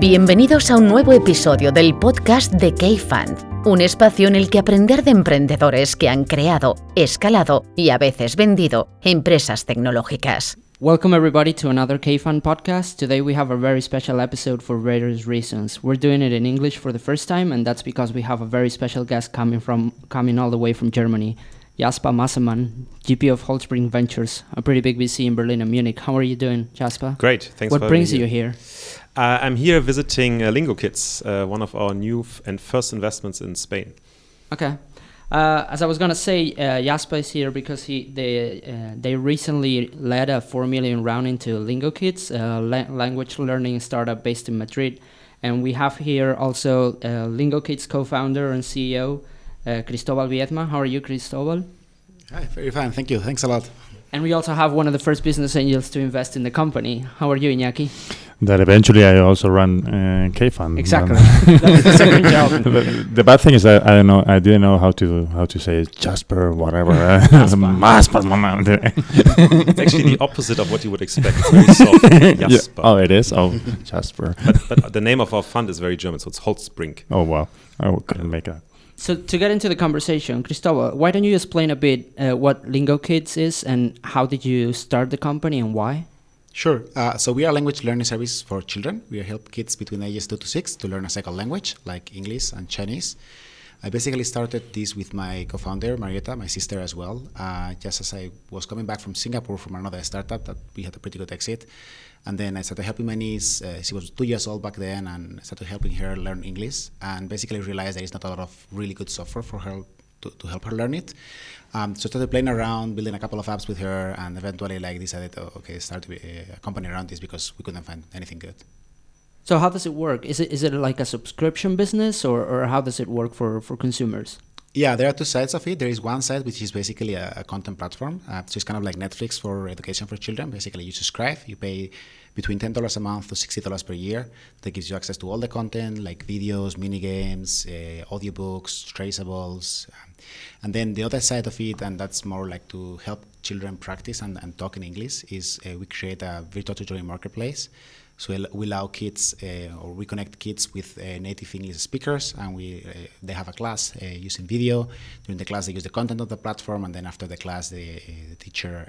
Bienvenidos a un nuevo episodio del podcast de K-Fund, un espacio en el que aprender de emprendedores que han creado, escalado y a veces vendido empresas tecnológicas. Welcome everybody to another K-Fund podcast. Today we have a very special episode for various reasons. We're doing it in English for the first time and that's because we have a very special guest coming from coming all the way from Germany. Jasper Masemann, GP of Holtzbrinck Ventures, a pretty big VC in Berlin and Munich. How are you doing, Jasper? Great, thanks. What brings you here? Uh, I'm here visiting uh, Lingo Kids, uh, one of our new and first investments in Spain. Okay. Uh, as I was gonna say, uh, Jasper is here because he they uh, they recently led a four million round into Lingo Kids, a la language learning startup based in Madrid, and we have here also Lingo Kids co-founder and CEO Cristobal Viedma. How are you, Cristobal? Hi, very fine. Thank you. Thanks a lot. And we also have one of the first business angels to invest in the company. How are you, Iñaki? That eventually I also run uh, K-Fund. Exactly. That's the second job. the, the, bad thing is that I don't know. I didn't know how to how to say Jasper whatever. Jasper. it's actually the opposite of what you would expect. It's very soft. Yeah. Oh, it is. Oh, Jasper. But, but, the name of our fund is very German, so it's Holtzbrinck. Oh wow! I couldn't make that. So to get into the conversation, Cristobal, why don't you explain a bit uh, what Lingo Kids is and how did you start the company and why? Sure. Uh, so we are a language learning service for children. We help kids between ages two to six to learn a second language like English and Chinese. I basically started this with my co-founder Marietta, my sister as well. Uh, just as I was coming back from Singapore from another startup that we had a pretty good exit, and then I started helping my niece. Uh, she was two years old back then, and started helping her learn English. And basically realized there is not a lot of really good software for her to, to help her learn it. Um, so started playing around, building a couple of apps with her, and eventually like decided, oh, okay, start a company around this because we couldn't find anything good. So how does it work? Is it is it like a subscription business, or, or how does it work for, for consumers? Yeah, there are two sides of it. There is one side which is basically a, a content platform. Uh, so it's kind of like Netflix for education for children. Basically, you subscribe, you pay between ten dollars a month to sixty dollars per year. That gives you access to all the content like videos, mini games, uh, audiobooks, traceables, um, and then the other side of it, and that's more like to help children practice and, and talk in English, is uh, we create a virtual tutoring marketplace. So we allow kids uh, or we connect kids with uh, native English speakers, and we uh, they have a class using video. During the class, they use the content of the platform, and then after the class, the, the teacher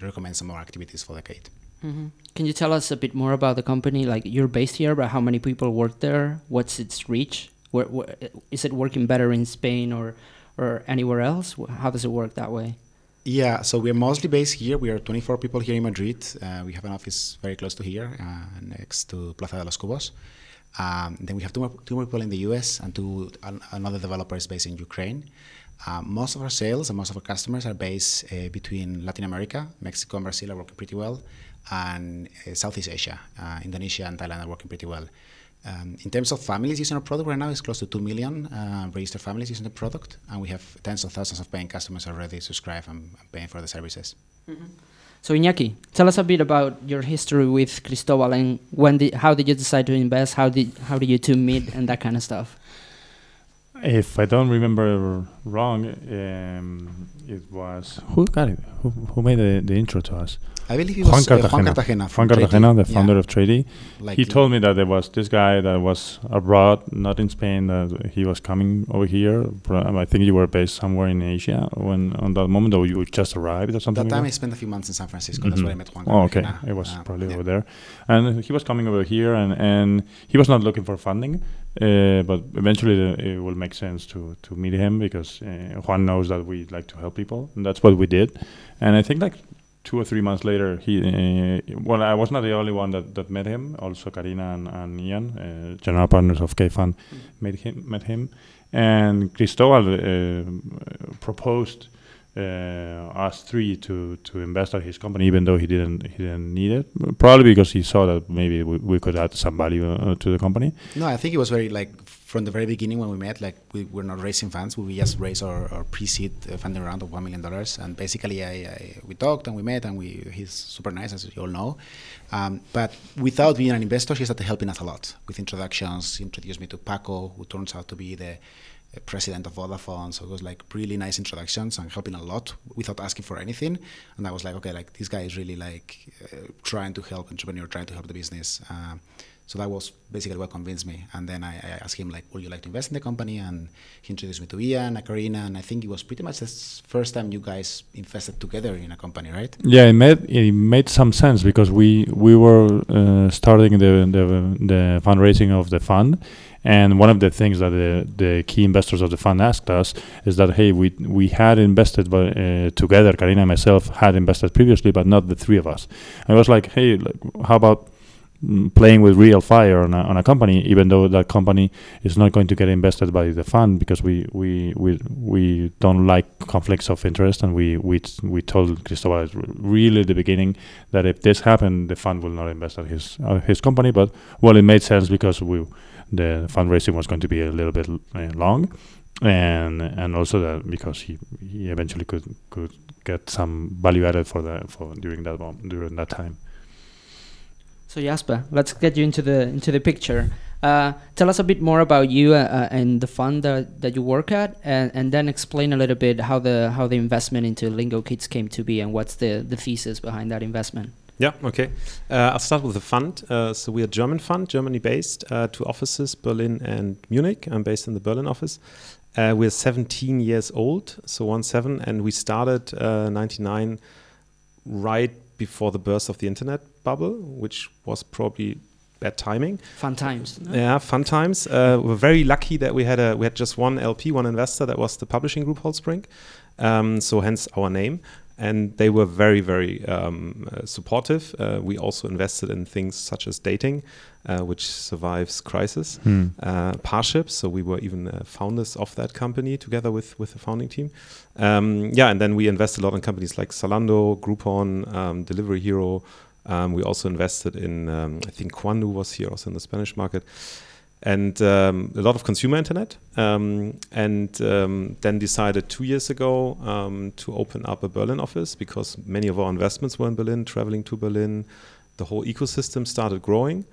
recommends some more activities for the kid. Mm-hmm. Can you tell us a bit more about the company? Like you're based here, but how many people work there? What's its reach? Where, where, is it working better in Spain or or anywhere else? How does it work that way? Yeah, so we're mostly based here. We are 24 people here in Madrid. Uh, we have an office very close to here, uh, next to Plaza de los Cubos. Um, then we have two more, two more people in the US and two an, another developer is based in Ukraine. Uh, most of our sales and most of our customers are based uh, between Latin America, Mexico and Brazil are working pretty well, and uh, Southeast Asia, uh, Indonesia and Thailand are working pretty well. Um, in terms of families using our product right now, it's close to 2 million uh, registered families using the product, and we have tens of thousands of paying customers already subscribed and, paying for the services. Mm-hmm. So Iñaki, tell us a bit about your history with Cristobal and when did, how did you decide to invest? How did how did you two meet and that kind of stuff? If I don't remember wrong, um, it was who got it? Who, who made the, the intro to us? I believe it was Juan Cartagena. Uh, Juan Cartagena, Juan Cartagena the founder yeah. of Traity. Like he told me that there was this guy that was abroad, not in Spain, that he was coming over here. I think you were based somewhere in Asia when on that moment, or you just arrived or something. That time like I spent a few months in San Francisco. Mm-hmm. That's where I met Juan Oh, okay. It was uh, probably yeah. over there. And he was coming over here, and, and he was not looking for funding. Uh, but eventually, uh, it will make sense to to meet him because uh, Juan knows that we like to help people, and that's what we did. And I think like two or three months later, he uh, well, I was not the only one that, that met him. Also, Karina and, and Ian, uh, general partners of K-Fund, mm. met him. Met him, and Cristobal uh, proposed uh, us three to to invest at his company, even though he didn't he didn't need it. Probably because he saw that maybe we, we could add some value uh, to the company. No, I think it was very like from the very beginning when we met, like we were not raising funds, we just raised our, our pre-seed funding round of one million dollars, and basically I, I, we talked and we met and we he's super nice as you all know, um, but without being an investor, he started helping us a lot with introductions. He introduced me to Paco, who turns out to be the president of Vodafone. So it was like really nice introductions and helping a lot without asking for anything. And I was like, okay, like this guy is really like uh, trying to help entrepreneur, trying to help the business. Uh, so that was basically what convinced me. And then I, I, asked him like, would you like to invest in the company? And he introduced me to Ian, and Karina, and I think it was pretty much the first time you guys invested together in a company, right? Yeah, it made it made some sense because we we were uh, starting the, the the fundraising of the fund. And one of the things that the, the key investors of the fund asked us is that hey, we we had invested by, uh, together. Karina and myself had invested previously, but not the three of us. And I was like, hey, like, how about playing with real fire on a, on a company, even though that company is not going to get invested by the fund because we we we, we don't like conflicts of interest, and we we we told Cristobal really at the beginning that if this happened, the fund will not invest at his uh, his company. But well, it made sense because we the fundraising was going to be a little bit uh, long, and and also that because he he eventually could could get some value added for the for during that during that time. So Jasper, let's get you into the into the picture. Uh, tell us a bit more about you uh, uh, and the fund that, that you work at, and, and then explain a little bit how the how the investment into Lingo Kids came to be, and what's the the thesis behind that investment. Yeah, okay. Uh, I'll start with the fund. Uh, so we're a German fund, Germany based, uh, two offices, Berlin and Munich. I'm based in the Berlin office. we're 17 years old, so one seven, and we started 99 right before the birth of the internet bubble, which was probably bad timing. Fun times. No? Yeah, fun times. Uh, we're very lucky that we had a we had just one LP, one investor. That was the publishing group Holtzbrinck. Um, so hence our name and they were very very um, uh, supportive. Uh, we also invested in things such as dating, uh, which survives crisis, hmm. Uh, Parship. So we were even uh, founders of that company together with with the founding team. Um, yeah, and then we invested a lot in companies like Zalando, Groupon, um, Delivery Hero. Um, we also invested in um, I think Quandoo was here also in the Spanish market and um, a lot of consumer internet. Um, and um, then decided two years ago um, to open up a Berlin office because many of our investments were in Berlin, traveling to Berlin. The whole ecosystem started growing.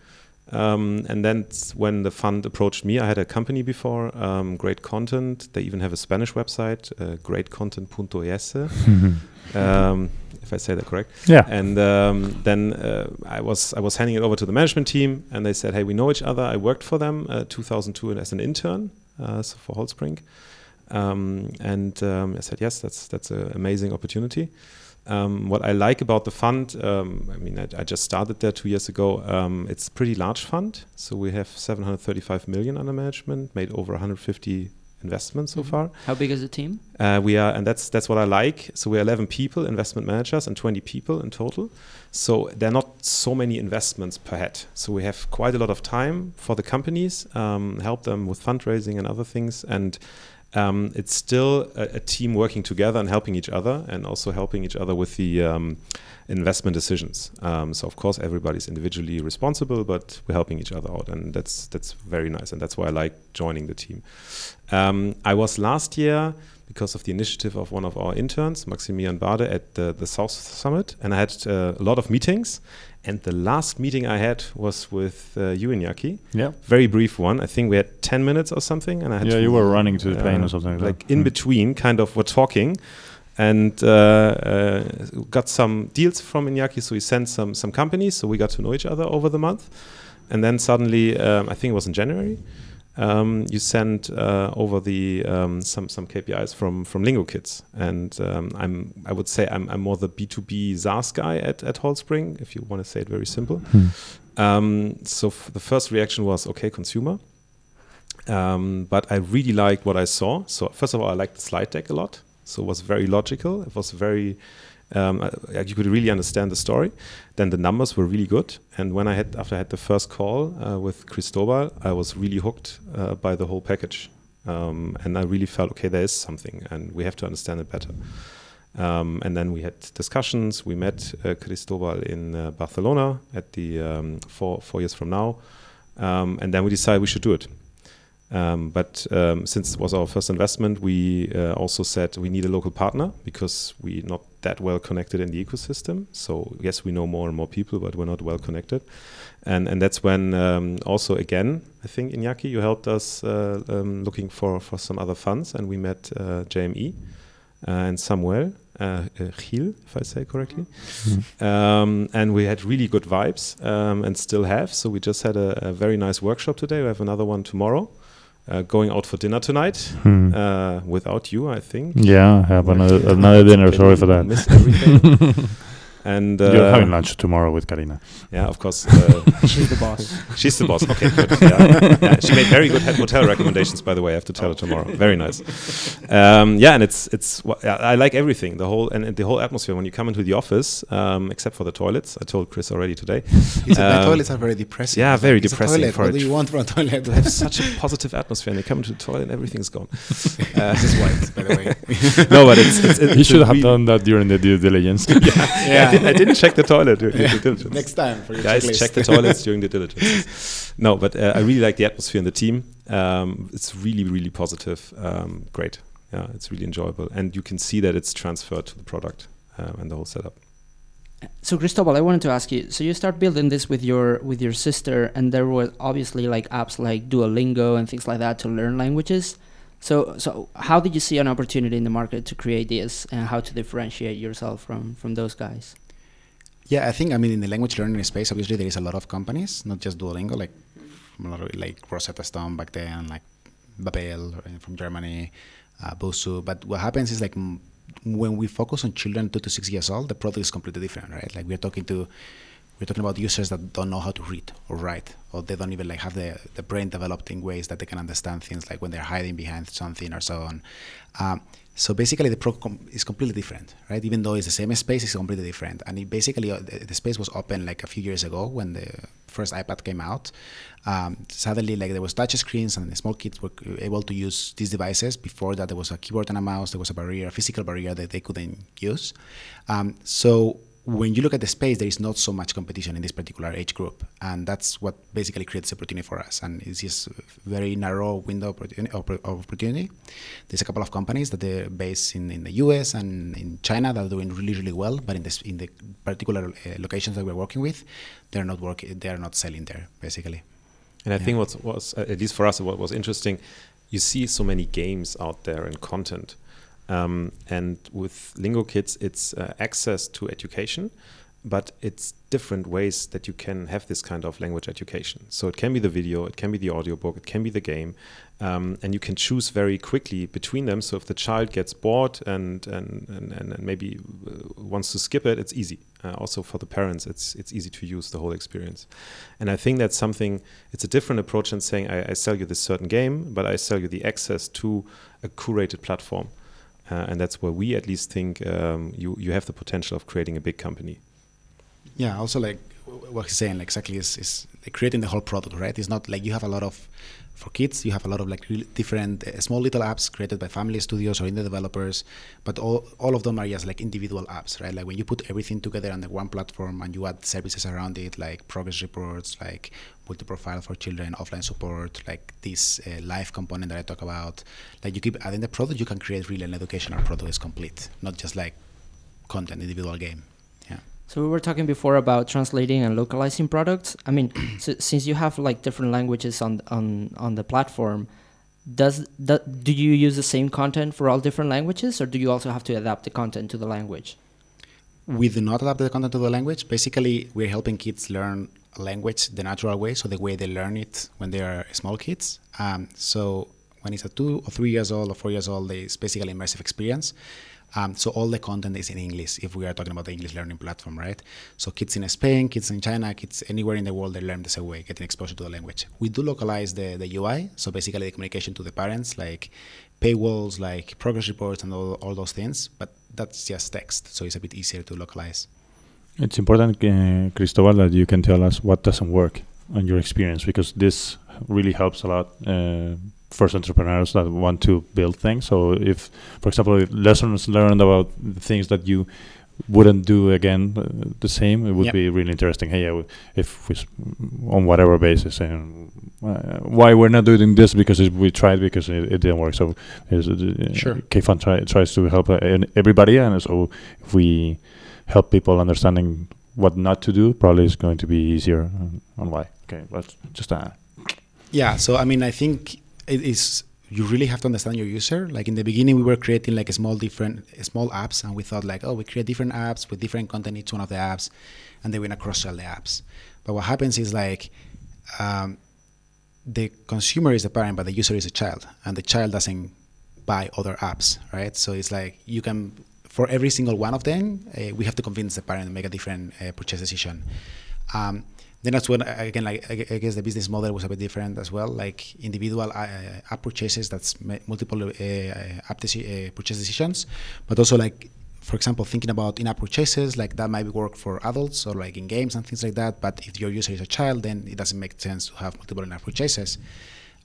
Um, and then when the fund approached me, I had a company before, um, Great Content. They even have a Spanish website, uh, greatcontent.es. if I say that correct. Yeah. And um, then uh, I was I was handing it over to the management team, and they said, "Hey, we know each other. I worked for them uh, 2002 as an intern, uh, so for Holtzbrinck." Um, and um, I said, "Yes, that's that's an amazing opportunity." Um, what I like about the fund, um, I mean, I, I, just started there two years ago. Um, it's a pretty large fund, so we have 735 million under management, made over 150 investments so mm-hmm. far. How big is the team? Uh, we are, and that's that's what I like. So we're 11 people, investment managers, and 20 people in total. So there are not so many investments per head. So we have quite a lot of time for the companies, um, help them with fundraising and other things, and um, it's still a, a, team working together and helping each other, and also helping each other with the um, investment decisions. Um, so of course everybody's individually responsible, but we're helping each other out, and that's that's very nice, and that's why I like joining the team. Um, I was last year because of the initiative of one of our interns, Maximilian Bade, at the, the South Summit, and I had uh, a lot of meetings. And the last meeting I had was with uh, you, Yaki. Yeah. Very brief one. I think we had 10 minutes or something. And I had yeah, you were running to the plane or something like, that. like in mm. between, kind of, we're talking and uh, uh, got some deals from Iñaki. So he sent some some companies, so we got to know each other over the month. And then suddenly, um, I think it was in January, um, you sent uh, over the um, some some KPIs from from Lingo Kids, and um, I'm I would say I'm, I'm more the B2B SaaS guy at at Holtzbrinck, if you want to say it very simple. Hmm. Um, so the first reaction was okay, consumer. Um, but I really liked what I saw. So first of all, I liked the slide deck a lot. So it was very logical. It was very um, you could really understand the story. Then the numbers were really good. And when I had after I had the first call uh, with Cristobal, I was really hooked uh, by the whole package. Um, and I really felt okay, there is something, and we have to understand it better. Um, and then we had discussions. We met uh, Cristobal in uh, Barcelona at the um, four four years from now, um, and then we decided we should do it. Um, but um, since it was our first investment, we uh, also said we need a local partner because we're not that well connected in the ecosystem. So yes, we know more and more people, but we're not well connected. And and that's when um, also again, I think Iñaki, you helped us uh, um, looking for for some other funds, and we met uh, JME uh, and Samuel uh, uh, Gil, if I say correctly. Um, and we had really good vibes um, and still have. So we just had a, a very nice workshop today. We have another one tomorrow. Uh, going out for dinner tonight Hmm. uh, without you, I think. Yeah, I have another another dinner. Sorry for that. Missed everything. and uh, You're having lunch tomorrow with Karina. yeah, of course. Uh, She's the boss. she's the boss. Okay, good. Yeah. Yeah, She made very good hotel recommendations, by the way. I have to tell her tomorrow. Very nice. Um, yeah, and it's it's. I like everything. The whole and, and the whole atmosphere when you come into the office, um, except for the toilets. I told Chris already today. He said, "My Um, toilets are very depressing." yeah, very "It's a depressing toilet. for What do you want from a toilet? They have such a positive atmosphere, and they come into the toilet, and everything's gone. Uh, This is white, by the way. no, but it's, it's, it's You should have done that during the due diligence. Yeah, I, did, I didn't check the toilet during the diligence. Next time for your Guys, checklist. check the toilets during the diligence. No, but uh, I really like the atmosphere in the team. Um, it's really, really positive. Um, great. Yeah, it's really enjoyable, and you can see that it's transferred to the product um, and the whole setup. So Cristobal, I wanted to ask you. So you start building this with your with your sister, and there were obviously like apps like Duolingo and things like that to learn languages. So so how did you see an opportunity in the market to create this, and how to differentiate yourself from from those guys? Yeah, I think I mean in the language learning space, obviously there is a lot of companies, not just Duolingo, like like Rosetta Stone back then, like Babbel uh, from Germany, uh. But what happens is like when we focus on children two to six years old, the product is completely different, right? Like we're talking to we're talking about users that don't know how to read or write, or they don't even like have the, the brain developed in ways that they can understand things like when they're hiding behind something or so on. Um, so basically, the com- is completely different, right? Even though it's the same space, it's completely different. And it basically, uh, the, the space was open like a few years ago when the first iPad came out. Um, suddenly, like there was touch screens, and the small kids were able to use these devices. Before that, there was a keyboard and a mouse. There was a barrier, a physical barrier that they couldn't use. Um, so when you look at the space, there is not so much competition in this particular age group, and that's what basically creates opportunity for us. And it's just a very narrow window of opportunity. There's a couple of companies that they're based in, in the US and in China that are doing really really well, but in this in the particular uh, locations that we're working with, they're not working. They're not selling there basically. And I Yeah. think what was, at least for us, what was interesting, you see so many games out there and content. Um, and with Lingo Kids, it's uh, access to education, but it's different ways that you can have this kind of language education. So it can be the video, it can be the audiobook, it can be the game, um, and you can choose very quickly between them. So if the child gets bored and and, and, and maybe uh, wants to skip it, it's easy. Uh, also for the parents, it's it's easy to use the whole experience. And I think that's something. It's a different approach than saying I, I sell you this certain game, but I sell you the access to a curated platform. Uh, and that's where we at least think um, you you have the potential of creating a big company. Yeah, also like what he's saying, like exactly is, is creating the whole product, right? It's not like you have a lot of for kids, you have a lot of like different uh, small little apps created by family studios or indie developers, but all, all of them are just like individual apps, right? Like when you put everything together on the one platform and you add services around it, like progress reports, like multi-profile for children, offline support, like this uh, live component that I talk about, like you keep adding the product, you can create really an educational product is complete, not just like content individual game. So we were talking before about translating and localizing products. I mean, so, since you have like different languages on on on the platform, does that do you use the same content for all different languages, or do you also have to adapt the content to the language? we do not adapt the content to the language. Basically, we're helping kids learn language the natural way, so the way they learn it when they are small kids. Um, so when it's a two or three years old or four years old, it's basically immersive experience. Um, so all the content is in English if we are talking about the English learning platform, right? So kids in Spain, kids in China, kids anywhere in the world, they learn the same way, getting exposure to the language. We do localize the, the UI, so basically the communication to the parents, like paywalls, like progress reports, and all, all those things. But that's just text, so it's a bit easier to localize. It's important, uh, Cristobal, that you can tell us what doesn't work on your experience because this really helps a lot uh, first entrepreneurs that want to build things. So if, for example, if lessons learned about the things that you wouldn't do again uh, the same, it would Yep. be really interesting. Hey, yeah, if we, on whatever basis, and uh, why we're not doing this because it, we tried because it, it didn't work. So is uh, Sure. K-Fund try, tries to help uh, everybody, and so if we help people understanding what not to do, probably it's going to be easier on, on why. Okay, but just uh, Yeah, so I mean, I think it is you really have to understand your user. Like in the beginning, we were creating like small different small apps, and we thought like, oh, we create different apps with different content each one of the apps, and then we're gonna cross sell the apps. But what happens is like um, the consumer is the parent, but the user is a child, and the child doesn't buy other apps, right? So it's like you can for every single one of them, uh, we have to convince the parent to make a different uh, purchase decision. Um, then that's when uh, again, like I guess the business model was a bit different as well. Like individual uh, app purchases, that's multiple uh, uh, app uh, purchase decisions, but also like for example, thinking about in-app purchases, like that might work for adults or like in games and things like that. But if your user is a child, then it doesn't make sense to have multiple in-app purchases.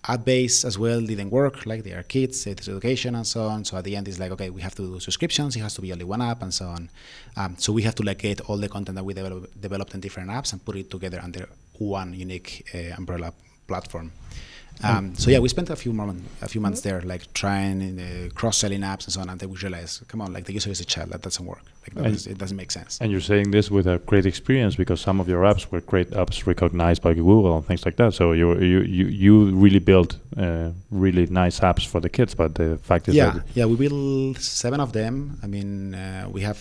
App-based as well didn't work. Like they are kids, it is education and so on. So at the end, it's like okay, we have to do subscriptions. It has to be only one app and so on. Um, so we have to like get all the content that we develop, developed in different apps and put it together under one unique uh, umbrella platform. Um, so yeah, we spent a few moment, a few months there, like trying uh, cross-selling apps and so on, and then we realized, come on, like the user is a child, that doesn't work. Like that is- it doesn't make sense. And you're saying this with a great experience because some of your apps were great apps recognized by Google and things like that. So you you you, you really built uh, really nice apps for the kids. But the fact is yeah, that yeah, we built seven of them. I mean, uh, we have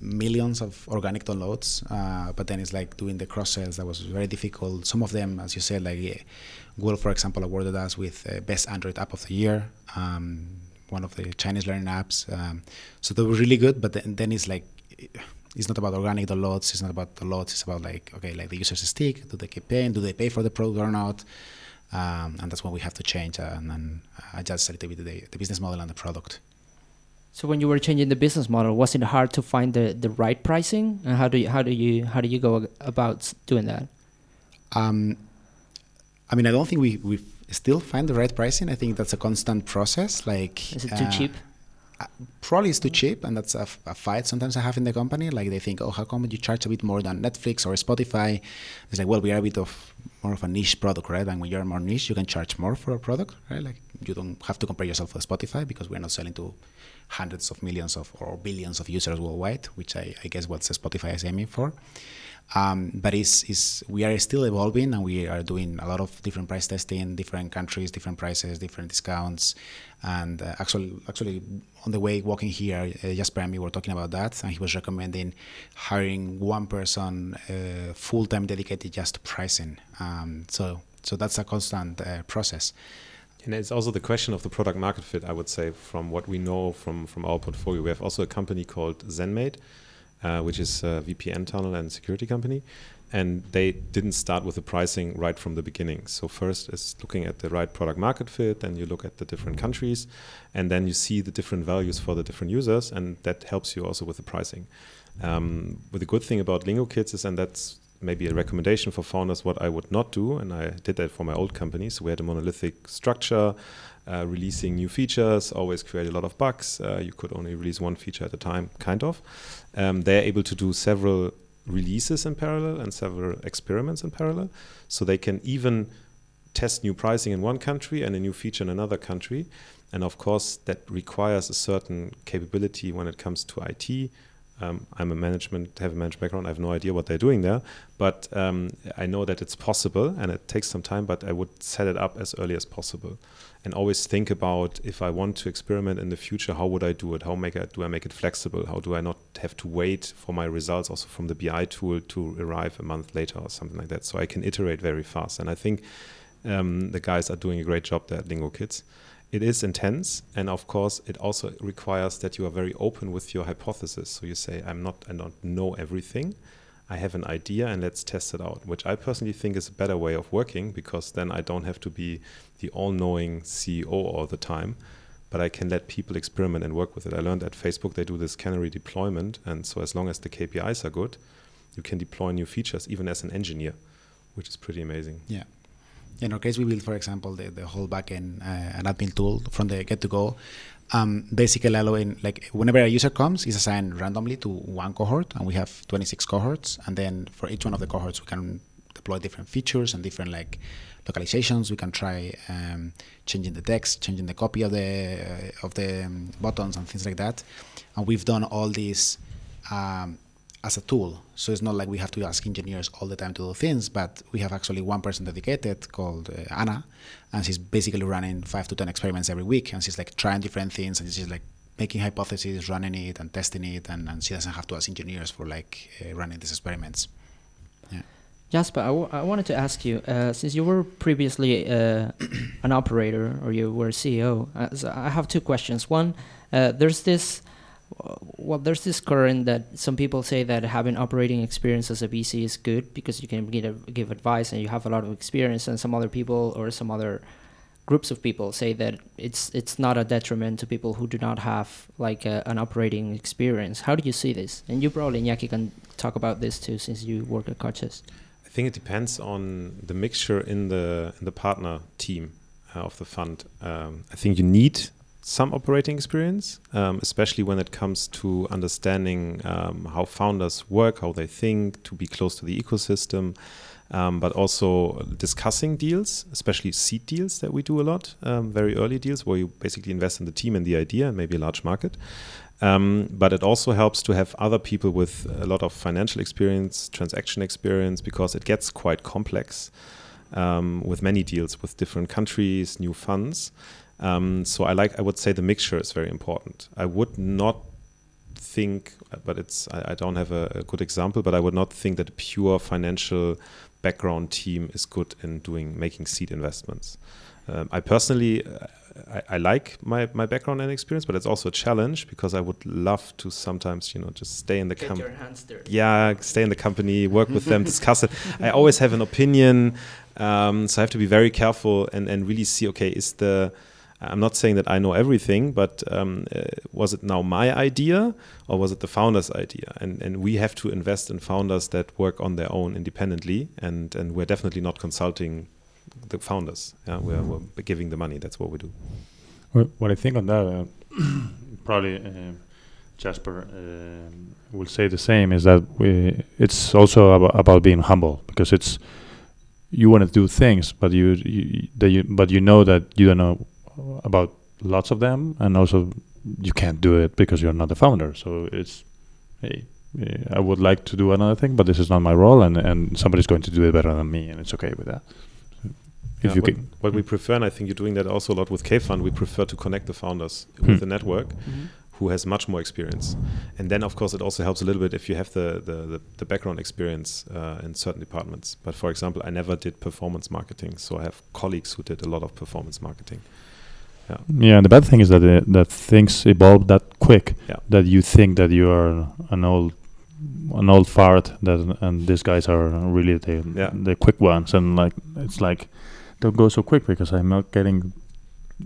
millions of organic downloads, uh, but then it's like doing the cross sales that was very difficult. Some of them, as you said, like yeah, Google, for example, awarded us with uh, best Android app of the year. Um, one of the Chinese learning apps. Um, so they were really good, but then, then it's like it's not about organic downloads. It's not about the downloads. It's about like okay, like the users stick. Do they keep paying? Do they pay for the product or not? Um, and that's what we have to change uh, and then adjust a little bit the, the business model and the product. So when you were changing the business model, was it hard to find the, the right pricing? And how do you how do you how do you go about doing that? Um, I mean, I don't think we we still find the right pricing. I think that's a constant process. Like, Is it too uh, cheap? uh, probably it's too cheap, and that's a, f- a fight sometimes I have in the company. Like they think, oh, how come you charge a bit more than Netflix or Spotify? It's like, well, we are a bit of more of a niche product, right? And when you're more niche, you can charge more for a product, right? Like you don't have to compare yourself with Spotify because we're not selling to hundreds of millions of or billions of users worldwide, which I, I guess what Spotify is aiming for. Um, but it's, it's, we are still evolving and we are doing a lot of different price testing, different countries, different prices, different discounts. And uh, actually, actually, on the way walking here, uh, Jasper and me were talking about that, and he was recommending hiring one person uh, full time dedicated just to pricing. Um, so, so that's a constant uh, process. And it's also the question of the product market fit, I would say, from what we know from, from our portfolio. We have also a company called ZenMate, uh, which is a VPN tunnel and security company. And they didn't start with the pricing right from the beginning. So first is looking at the right product market fit, then you look at the different countries, and then you see the different values for the different users, and that helps you also with the pricing. Um, but the good thing about Lingo Kids is, and that's maybe a recommendation for founders, what I would not do, and I did that for my old company. So we had a monolithic structure, uh, releasing new features, always create a lot of bugs. Uh, you could only release one feature at a time, kind of. Um, they're able to do several releases in parallel and several experiments in parallel. So they can even test new pricing in one country and a new feature in another country. And of course, that requires a certain capability when it comes to IT. Um, I'm a management, have a management background. I have no idea what they're doing there, but um, I know that it's possible and it takes some time. But I would set it up as early as possible, and always think about if I want to experiment in the future, how would I do it? How make? Do I make it flexible? How do I not have to wait for my results also from the BI tool to arrive a month later or something like that? So I can iterate very fast. And I think um, the guys are doing a great job there at Lingo Kids it is intense and of course it also requires that you are very open with your hypothesis. So you say i'm not i don't know everything. I have an idea and let's test it out which i personally think is a better way of working because then i don't have to be the all-knowing ceo all the time but i can let people experiment and work with it. I learned at facebook they do this canary deployment and so as long as the kpis are good you can deploy new features even as an engineer which is pretty amazing. Yeah. In our case, we built, for example, the, the whole backend uh, an admin tool from the get to go. Um, basically allowing like whenever a user comes, is assigned randomly to one cohort, and we have 26 cohorts. And then for each one of the cohorts, we can deploy different features and different like localizations. We can try um, changing the text, changing the copy of the uh, of the um, buttons and things like that. And we've done all these um, as a tool. So it's not like we have to ask engineers all the time to do things, but we have actually one person dedicated called uh, Anna, and she's basically running five to ten experiments every week, and she's like trying different things, and she's like making hypotheses, running it, and testing it, and, and she doesn't have to ask engineers for like uh, running these experiments. Yeah. Jasper, I, I wanted to ask you, uh, since you were previously uh, an operator or you were CEO, uh, so I have two questions. One, uh, there's this well, there's this current that some people say that having operating experience as a VC is good because you can give, give advice and you have a lot of experience, and some other people or some other groups of people say that it's it's not a detriment to people who do not have like a, an operating experience. How do you see this? And you probably Iñaki can talk about this too, since you work at Coches. I think it depends on the mixture in the in the partner team uh, of the fund. Um, I think you need some operating experience, um, especially when it comes to understanding um, how founders work, how they think, to be close to the ecosystem, um, but also discussing deals, especially seed deals that we do a lot, um, very early deals where you basically invest in the team and the idea and maybe a large market. Um, but it also helps to have other people with a lot of financial experience, transaction experience, because it gets quite complex um, with many deals with different countries, new funds. Um, so I like I would say the mixture is very important. I would not think, but it's I, I don't have a, a, good example, but I would not think that a pure financial background team is good in doing making seed investments. Um, I personally I, I, like my, my background and experience, but it's also a challenge because I would love to sometimes, you know, just stay in the company. Yeah, stay in the company, work with them, discuss it. I always have an opinion, um, so I have to be very careful and, and really see. Okay, is the I'm not saying that I know everything, but um, uh, was it now my idea or was it the founder's idea? And and we have to invest in founders that work on their own independently, and and we're definitely not consulting the founders. Yeah, we're, we're giving the money. That's what we do. what I think on that, uh, probably uh, Jasper uh, will say the same. Is that we? It's also about, about being humble because it's you want to do things, but you, you, you but you know that you don't know about lots of them, and also you can't do it because you're not the founder. So it's hey, I would like to do another thing, but this is not my role, and and somebody's going to do it better than me, and it's okay with that. If yeah, you what, what we prefer, and I think you're doing that also a lot with K Fund, we prefer to connect the founders hmm. with the network. Mm-hmm who has much more experience. And then, of course, it also helps a little bit if you have the the, the, the background experience uh, in certain departments. But for example, I never did performance marketing, so I have colleagues who did a lot of performance marketing. Yeah. Yeah. And the bad thing is that uh, that things evolve that quick yeah. that you think that you are an old an old fart that and these guys are really the yeah. the quick ones and like it's like don't go so quick because I'm not getting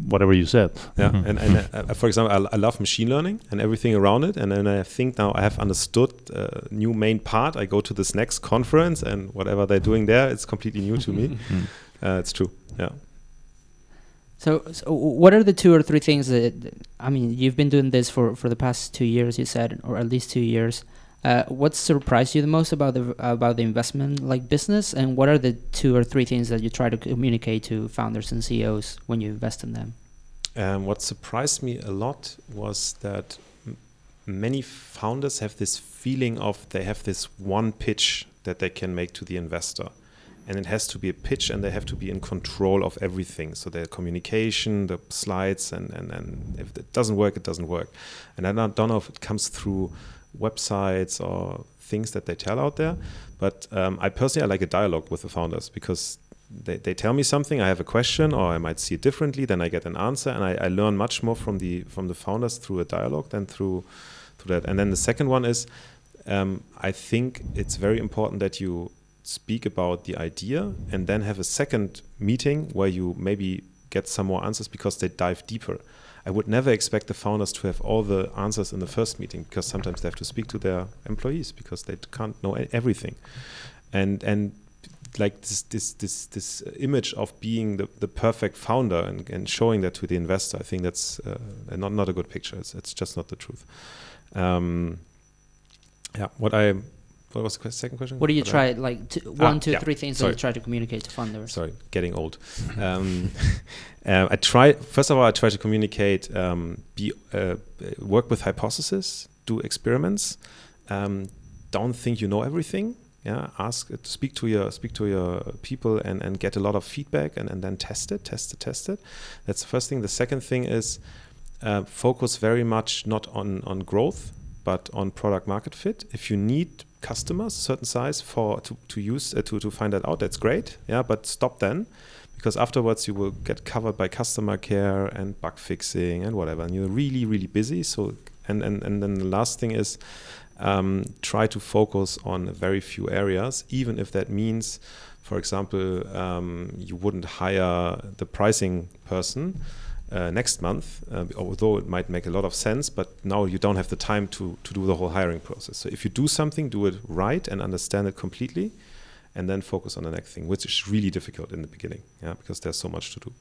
whatever you said. Yeah, mm-hmm. and, and uh, for example, I, I, love machine learning and everything around it, and then I think now I have understood uh, new main part. I go to this next conference, and whatever they're doing there, it's completely new to me. Mm. uh, it's true. Yeah. So, so, what are the two or three things that I mean? You've been doing this for for the past two years, you said, or at least two years. Uh, what surprised you the most about the about the investment like business, and what are the two or three things that you try to communicate to founders and CEOs when you invest in them? Um, what surprised me a lot was that many founders have this feeling of they have this one pitch that they can make to the investor and it has to be a pitch and they have to be in control of everything. So the communication the slides and, and, and if it doesn't work it doesn't work. And i don't, don't know if it comes through websites or things that they tell out there but um, i personally i like a dialogue with the founders because they, they tell me something i have a question or i might see it differently then i get an answer and i, I learn much more from the from the founders through a dialogue than through through that. And then the second one is um, i think it's very important that you speak about the idea and then have a second meeting where you maybe get some more answers because they dive deeper. I would never expect the founders to have all the answers in the first meeting because sometimes they have to speak to their employees because they can't know everything. And and like this this this this image of being the, the perfect founder and, and showing that to the investor. I think that's uh, not not a good picture. It's it's just not the truth. Um, yeah, what I what was the second question? What do you try I- like two, Ah, two, yeah, three things sorry. that you try to communicate to funders? Sorry, getting old. um, uh, I try. First of all, I try to communicate. Um, be uh, work with hypotheses, Do experiments. Um, don't think you know everything. Yeah, ask, speak to your speak to your people and and get a lot of feedback and and then test it, test it, test it. That's the first thing. The second thing is uh, focus very much not on on growth but on product market fit. If you need customers a certain size for to, to use uh, to to find that out, that's great. Yeah, but stop then, because afterwards you will get covered by customer care and bug fixing and whatever, and you're really really busy. So and and and then the last thing is. Um, try to focus on very few areas, even if that means, for example, um, you wouldn't hire the pricing person, uh, next month, uh, although it might make a lot of sense, but now you don't have the time to, to do the whole hiring process. So if you do something, do it right and understand it completely, and then focus on the next thing, which is really difficult in the beginning, yeah, because there's so much to do.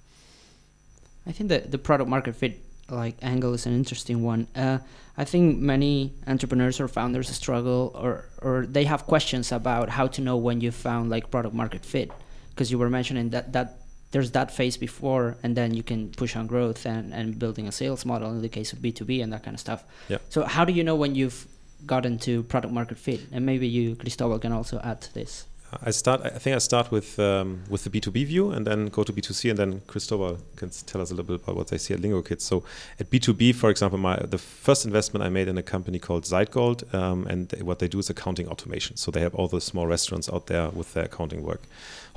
I think that the product market fit like angle is an interesting one. Uh, I think many entrepreneurs or founders struggle or or they have questions about how to know when you found like product market fit because you were mentioning that that there's that phase before and then you can push on growth and, and building a sales model in the case of B2B and that kind of stuff. Yeah. So how do you know when you've gotten to product market fit? And maybe you, Cristobal, can also add to this. I start. I think I start with um, with the B two B view, and then go to B two C, and then Cristobal can tell us a little bit about what they see at Lingo Kids. So at B two B, for example, my the first investment I made in a company called Zeitgold, um, and they, what they do is accounting automation. So they have all the small restaurants out there with their accounting work.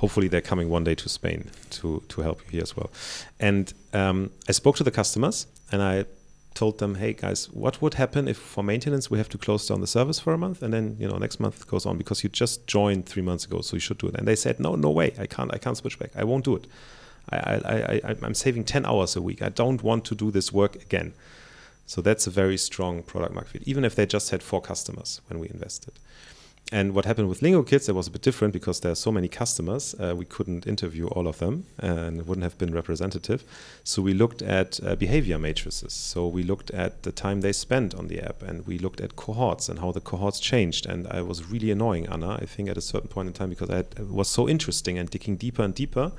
Hopefully, they're coming one day to Spain to to help you here as well. And um, I spoke to the customers, and I told them, "Hey guys, what would happen if for maintenance we have to close down the service for a month, and then you know next month goes on because you just joined three months ago, so you should do it." And they said, "No, no way, I can't, I can't switch back. I won't do it. I, I, I, I'm saving ten hours a week. I don't want to do this work again." So that's a very strong product market fit, even if they just had four customers when we invested. And what happened with Lingo Kids, it was a bit different because there are so many customers, uh, we couldn't interview all of them and it wouldn't have been representative. So we looked at uh, behavior matrices. So we looked at the time they spent on the app and we looked at cohorts and how the cohorts changed. And I was really annoying Anna, I think, at a certain point in time because I had, it was so interesting and digging deeper and deeper.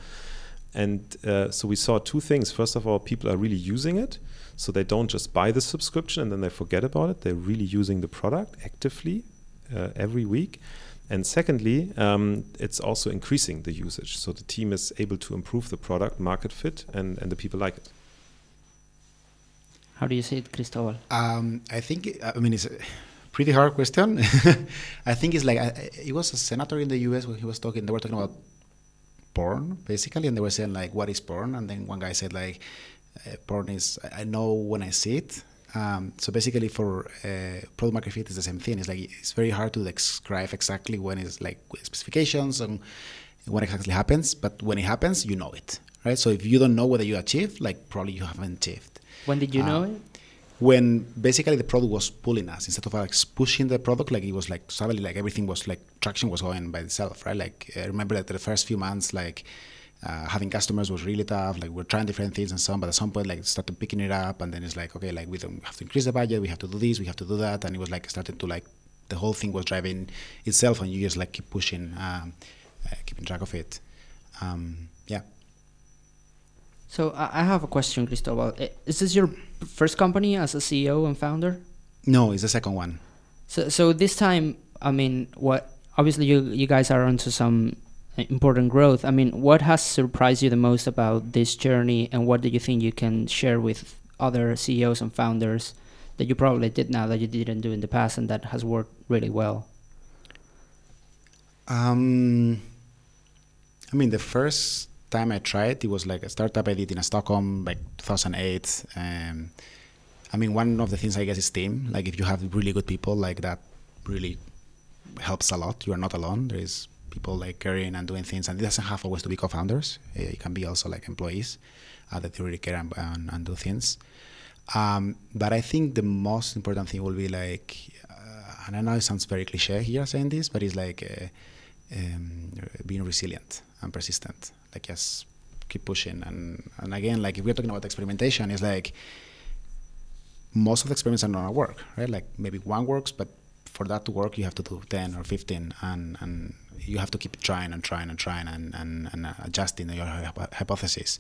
And uh, so we saw two things. First of all, people are really using it. So they don't just buy the subscription and then they forget about it. They're really using the product actively every week. And secondly, um, it's also increasing the usage. So the team is able to improve the product market fit and, and the people like it. How do you see it, Cristobal? Um, I think, I mean, it's a pretty hard question. I think it's like, I, I- it was a senator in the US when he was talking, they were talking about porn, basically, and they were saying, like, what is porn? And then one guy said, like, uh, porn is, I I know when I see it. Um, so basically, for uh, product market fit, it's the same thing. It's like it's very hard to describe exactly when it's like with specifications and when exactly happens. But when it happens, you know it, right? So if you don't know whether you achieved, like probably you haven't achieved When did you Uh, know it? when basically the product was pulling us instead of like pushing the product like it was like suddenly like everything was like traction was going by itself right like i remember that the first few months like uh, having customers was really tough like we're trying different things and so on but at some point like started picking it up and then it's like okay like we don't have to increase the budget we have to do this we have to do that and it was like started to like the whole thing was driving itself and you just like keep pushing um, uh, keeping track of it um, yeah So I have a question, Cristobal. Is this your first company as a CEO and founder? no it's the second one So, so this time, I mean, what? Obviously, you you guys are onto some important growth. I mean, what has surprised you the most about this journey, and what do you think you can share with other CEOs and founders that you probably did now that you didn't do in the past, and that has worked really well? Um, I mean, the first time I tried, it was like a startup I did in Stockholm, like 2008. Um, I mean, one of the things I guess is team. Like, if you have really good people, like that, really helps a lot. You are not alone. There is people like carrying and doing things, and it doesn't have always to be co-founders. Uh, It can be also like employees uh, that really care and, and, and do things. Um, but I think the most important thing will be like, uh, and I know it sounds very cliche here saying this, but it's like. Uh, um, being resilient and persistent. Like just keep pushing. And and again, like if we're talking about experimentation, it's like most of the experiments are not gonna work, right? Like maybe one works, but for that to work, you have to do 10 or 15, and, and you have to keep trying and trying and trying and, and, and adjusting your hypothesis.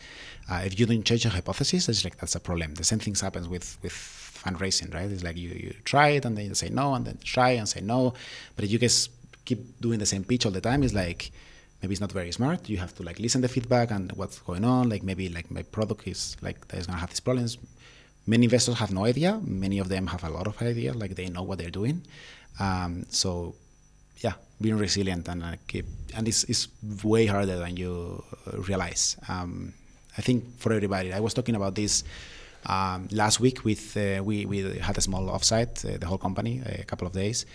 Uh, if you don't change your hypothesis, it's like that's a problem. The same things happens with, with fundraising, right? It's like you, you try it and then you say no, and then try and say no. But if you guys keep doing the same pitch all the time, it's like maybe it's not very smart. You have to like listen to the feedback and what's going on. Like maybe like my product is like that is gonna have these problems. Many investors have no idea. Many of them have a lot of idea. Like they know what they're doing. Um, so yeah, being resilient and uh, keep and it's, it's way harder than you realize. Um, I think for everybody, I was talking about this um, last week with uh, we we had a small offsite, uh, the whole company, a couple of days,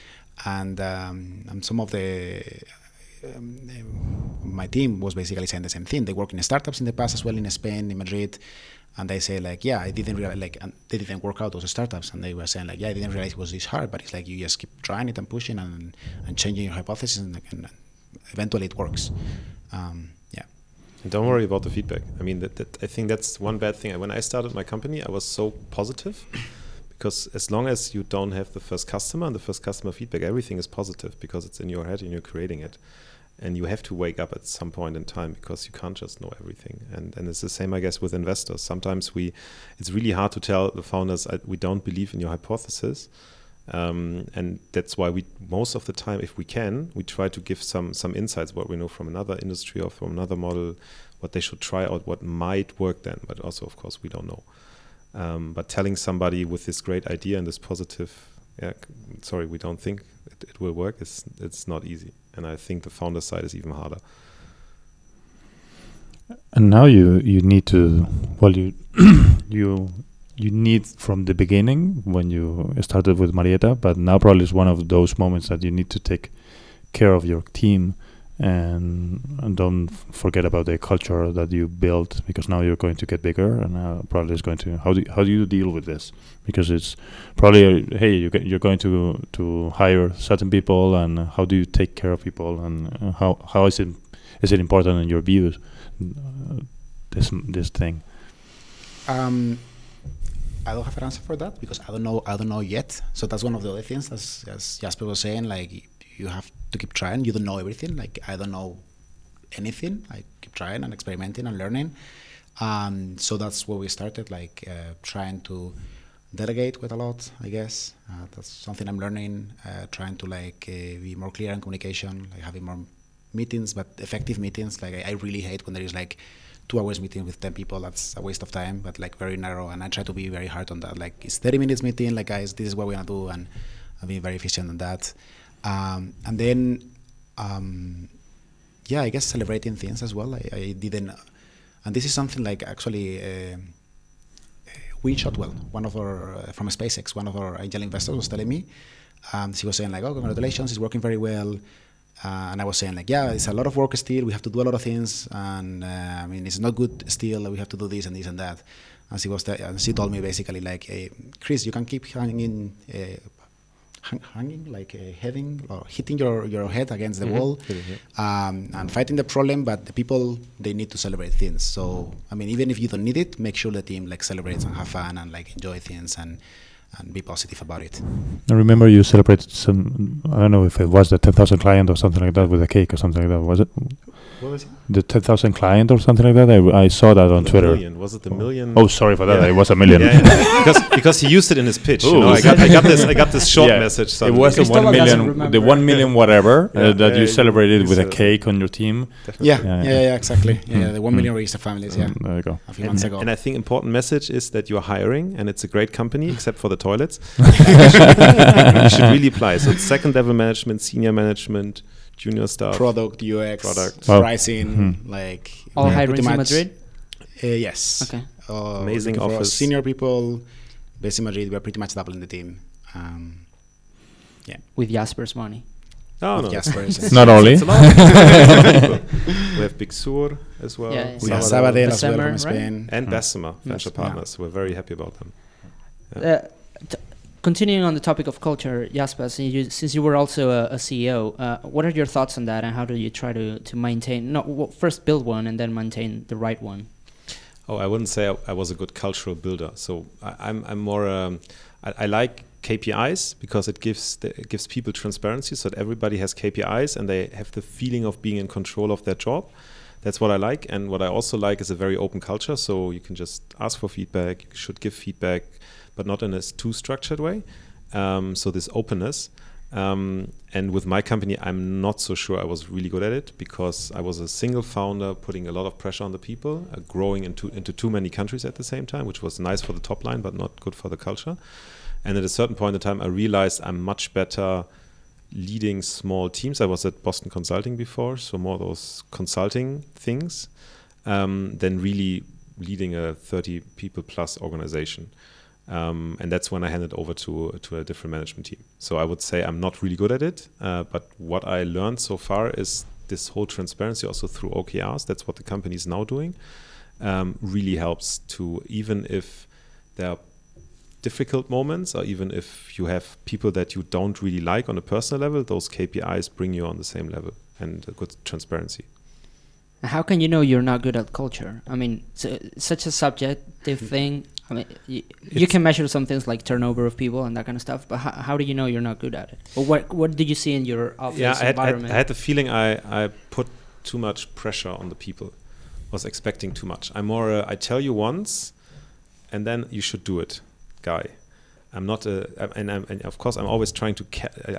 and um, and some of the um, my team was basically saying the same thing. They work in startups in the past as well in Spain, in Madrid, and they say like, yeah, I didn't realize like they didn't work out those startups, and they were saying like, yeah, I didn't realize it was this hard, but it's like you just keep trying it and pushing and and changing your hypothesis, and, and eventually it works. Um, yeah. And don't worry about the feedback. I mean, that, that I think that's one bad thing. When I started my company, I was so positive because as long as you don't have the first customer and the first customer feedback, everything is positive because it's in your head and you're creating it and you have to wake up at some point in time because you can't just know everything. And and it's the same i guess with investors. Sometimes we it's really hard to tell the founders we don't believe in your hypothesis. Um, and that's why we most of the time if we can we try to give some some insights what we know from another industry or from another model what they should try out what might work then. But also of course we don't know. Um, but telling somebody with this great idea and this positive yeah sorry we don't think it, it will work it's it's not easy and I think the founder side is even harder. And now you you need to well you you you need from the beginning when you started with Marietta, but now probably is one of those moments that you need to take care of your team and, and don't forget about the culture that you built because now you're going to get bigger and uh, probably is going to how do you, how do you deal with this because it's probably a, hey you you're going to to hire certain people and how do you take care of people and uh, how how is it is it important in your views uh, this this thing um I don't have an answer for that because I don't know. I don't know yet. So that's one of the other things, as, as Jasper was saying. Like you have to keep trying. You don't know everything. Like I don't know anything. I keep trying and experimenting and learning. Um, so that's where we started, like uh, trying to delegate quite a lot. I guess uh, that's something I'm learning. Uh, trying to like uh, be more clear in communication, like having more meetings, but effective meetings. Like I, I really hate when there is like two hours meeting with 10 people that's a waste of time but like very narrow and i try to be very hard on that like it's 30 minutes meeting like guys this is what we're gonna do and i'm being very efficient on that um, and then, um, yeah, I guess celebrating things as well. I, I didn't, and this is something like actually. Uh, Shotwell. one of our uh, from SpaceX, one of our angel investors, was telling me. Um, she was saying like, "Oh, congratulations, it's working very well." Uh, and I was saying like, "Yeah, it's a lot of work still. We have to do a lot of things, and uh, I mean, it's not good still. We have to do this and this and that." And she was, and she told me basically like, hey, "Chris, you can keep hanging uh, hanging, like uh, heading or hitting your, your head against the mm-hmm. wall um, and fighting the problem. But the people they need to celebrate things. So I mean, even if you don't need it, make sure the team like celebrates and have fun and like enjoy things and and be positive about it. I remember you celebrated some. I don't know if it was the 10,000 client or something like that with a cake or something like that. Was it? What was it? The 10,000 client or something like that. I, I saw that on the Twitter. Million. Was it the million? Oh, sorry for that. Yeah. It was a million. Yeah, yeah. because because he used it in his pitch. You know, I got I got this I got this short message. Suddenly. It was the one million, the one million whatever uh, that you celebrated with a cake on your team. Yeah, yeah, yeah, exactly. Yeah, the one million mm. registered families. Yeah, there you go. A few months ago. And I think important message is that you're hiring, and it's a great company, except for the toilets. you should really apply. So second level management, senior management, junior staff, product, UX, product, pricing, mm-hmm. like all hiring in Madrid. Uh, yes. Okay. Uh, Amazing office. Senior people, based in Madrid. We're pretty much doubling the team. Um, yeah. With Jasper's money. Oh, no. Jasper's. Not only. we have Big Sur as well. Yeah, we have Sabadell as well from Spain. And mm. Bessemer, Venture Partners. Yeah. We're very happy about them. Yeah. Uh, continuing on the topic of culture, Jasper, since you, since you were also a, a CEO, uh, what are your thoughts on that, and how do you try to, to maintain? No, well, first build one and then maintain the right one. Oh, I wouldn't say I, I was a good cultural builder. So I, I'm I'm more um, I, I like KPIs because it gives the, it gives people transparency, so that everybody has KPIs and they have the feeling of being in control of their job. That's what I like, and what I also like is a very open culture. So you can just ask for feedback. You should give feedback, but not in a too structured way. Um, so this openness. Um, and with my company, I'm not so sure I was really good at it because I was a single founder, putting a lot of pressure on the people, uh, growing into into too many countries at the same time, which was nice for the top line, but not good for the culture. And at a certain point in time, I realized I'm much better leading small teams. I was at Boston Consulting before, so more those consulting things um, than really leading a 30 people plus organization. Um, and that's when I handed over to to a different management team. So I would say I'm not really good at it, uh, but what I learned so far is this whole transparency also through OKRs. That's what the company is now doing. Um, really helps to even if there are difficult moments, or even if you have people that you don't really like on a personal level, those KPIs bring you on the same level and a good transparency. How can you know you're not good at culture? I mean, so, such a subjective thing. I mean, you, you can measure some things like turnover of people and that kind of stuff, but how, how do you know you're not good at it? Or what what did you see in your office yeah, I had, environment? I had the feeling I, I put too much pressure on the people. Was expecting too much. I'm more. Uh, I tell you once, and then you should do it, guy. I'm not a, and, I'm, and of course I'm always trying to.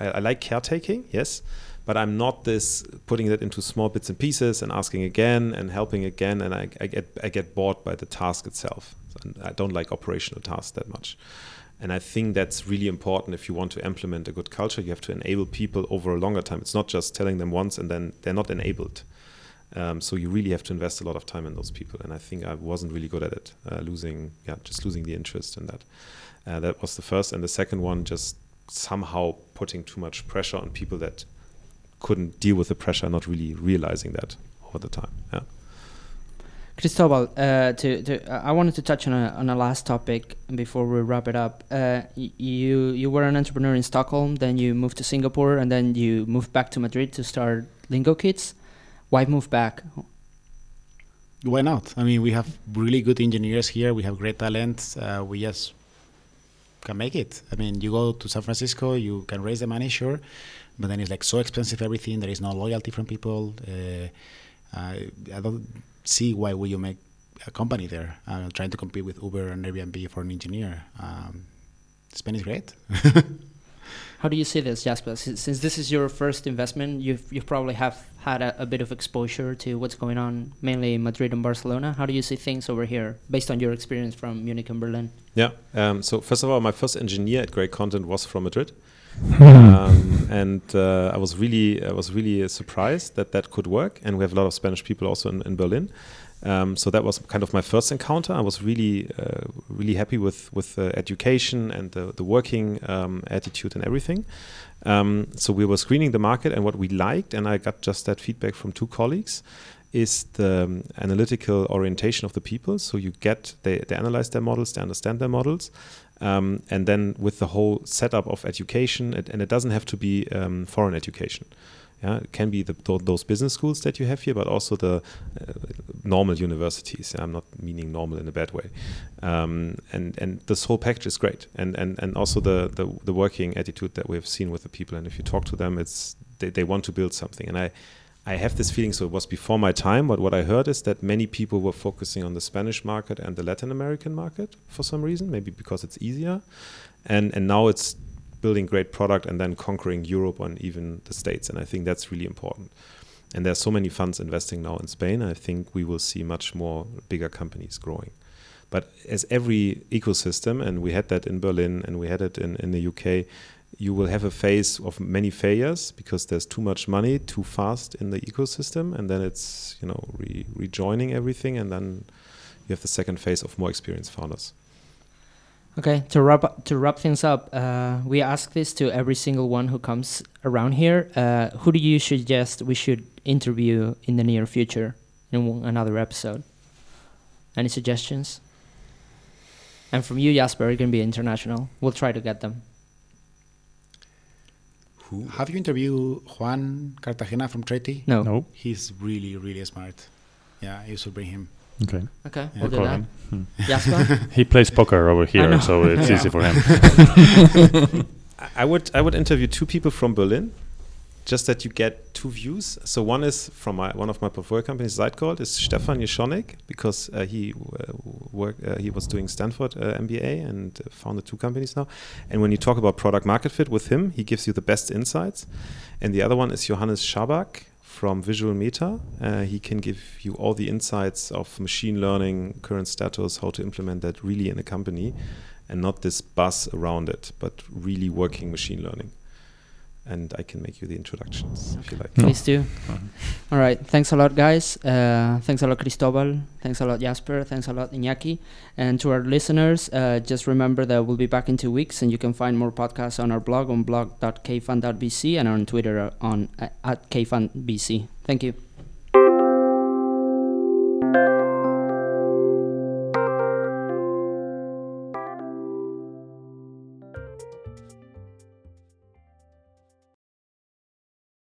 I, I like caretaking, yes, but I'm not this putting that into small bits and pieces and asking again and helping again, and I, I get I get bored by the task itself. And I don't like operational tasks that much. And I think that's really important if you want to implement a good culture. You have to enable people over a longer time. It's not just telling them once and then they're not enabled. Um, so you really have to invest a lot of time in those people. And I think I wasn't really good at it, uh, losing, yeah, just losing the interest in that. Uh, that was the first. And the second one, just somehow putting too much pressure on people that couldn't deal with the pressure, not really realizing that over the time. Yeah. Cristobal, uh, to, to I wanted to touch on a on a last topic before we wrap it up. Uh, you you were an entrepreneur in Stockholm, then you moved to Singapore, and then you moved back to Madrid to start Lingokids. Why move back? Why not? I mean, we have really good engineers here. We have great talent. Uh, we just can make it. I mean, you go to San Francisco, you can raise the money, sure, but then it's like so expensive everything. There is no loyalty from people. Uh, I, I don't see why would you make a company there uh, trying to compete with Uber and Airbnb for an engineer. Um, Spain is great. How do you see this, Jasper? Since, since this is your first investment, you've you probably have had a, a bit of exposure to what's going on, mainly in Madrid and Barcelona. How do you see things over here, based on your experience from Munich and Berlin? Yeah. Um, so first of all, my first engineer at Great Content was from Madrid, um, and uh, I was really, I was really surprised that that could work. And we have a lot of Spanish people also in, in Berlin. Um, so that was kind of my first encounter. I was really, uh, really happy with with the education and the, the working um, attitude and everything. Um, so we were screening the market, and what we liked, and I got just that feedback from two colleagues, is the um, analytical orientation of the people. So you get they, they analyze their models, they understand their models, um, and then with the whole setup of education, it, and it doesn't have to be um, foreign education. Yeah, it can be the, those business schools that you have here, but also the uh, normal universities. I'm not meaning normal in a bad way. Um, and and this whole package is great, and and and also the, the the working attitude that we have seen with the people. And if you talk to them, it's they, they want to build something. And I I have this feeling. So it was before my time, but what I heard is that many people were focusing on the Spanish market and the Latin American market for some reason, maybe because it's easier, and and now it's building great product and then conquering Europe and even the States. And I think that's really important. And there's so many funds investing now in Spain. I think we will see much more bigger companies growing. But as every ecosystem, and we had that in Berlin and we had it in, in the UK, you will have a phase of many failures because there's too much money too fast in the ecosystem, and then it's you know re- rejoining everything, and then you have the second phase of more experienced founders. Okay, to wrap to wrap things up, uh, we ask this to every single one who comes around here. Uh, who do you suggest we should interview in the near future in another episode? Any suggestions? And from you, Jasper, it can be international. We'll try to get them. Who Have you interviewed Juan Cartagena from Traity? No. No. He's really, really smart. Yeah, you should bring him. Okay. Okay, Yeah. we'll do Call that. him. Hmm. Jasper? He plays poker over here, so it's Yeah. easy for him. I would I would interview two people from Berlin, just that you get two views. So one is from my, one of my portfolio companies, Zeitgold, is Stefan Jeschonnek because uh, he uh, work uh, he was doing Stanford uh, MBA and uh, founded two companies now. And when you talk about product market fit with him, he gives you the best insights. And the other one is Johannes Schaback from Visual Meta. Uh, he can give you all the insights of machine learning, current status, how to implement that really in a company and not this buzz around it, but really working machine learning. And I can make you the introductions if you like. Please do. Uh-huh. All right. Thanks a lot, guys. Uh, thanks a lot, Cristobal. Thanks a lot, Jasper. Thanks a lot, Iñaki. And to our listeners, uh, just remember that we'll be back in two weeks, and you can find more podcasts on our blog on blog.kfund.vc and on Twitter on uh, at kfundvc. Thank you.